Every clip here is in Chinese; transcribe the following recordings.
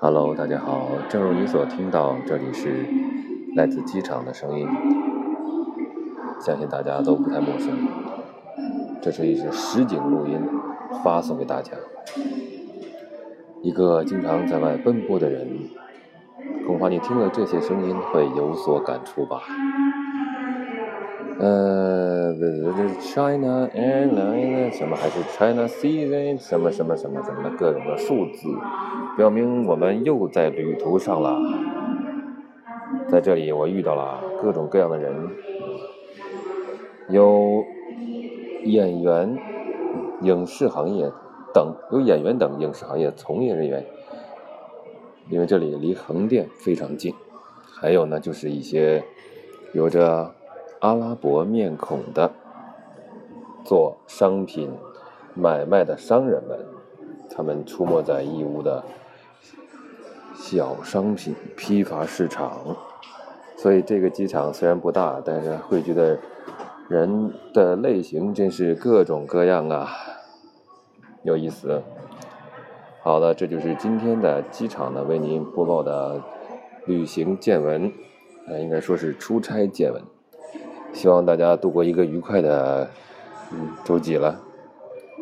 Hello，大家好。正如你所听到，这里是来自机场的声音，相信大家都不太陌生。这是一支实景录音，发送给大家。一个经常在外奔波的人，恐怕你听了这些声音会有所感触吧。呃，China Airlines 什么还是 China Season 什么什么什么什么的各种的数字。表明我们又在旅途上了，在这里我遇到了各种各样的人，有演员、影视行业等，有演员等影视行业从业人员，因为这里离横店非常近，还有呢就是一些有着阿拉伯面孔的做商品买卖的商人们，他们出没在义乌的。小商品批发市场，所以这个机场虽然不大，但是汇聚的人的类型真是各种各样啊，有意思。好的，这就是今天的机场呢为您播报的旅行见闻，呃，应该说是出差见闻。希望大家度过一个愉快的嗯周几了，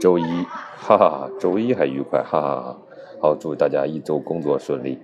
周一，哈哈，周一还愉快，哈哈哈。好，祝大家一周工作顺利。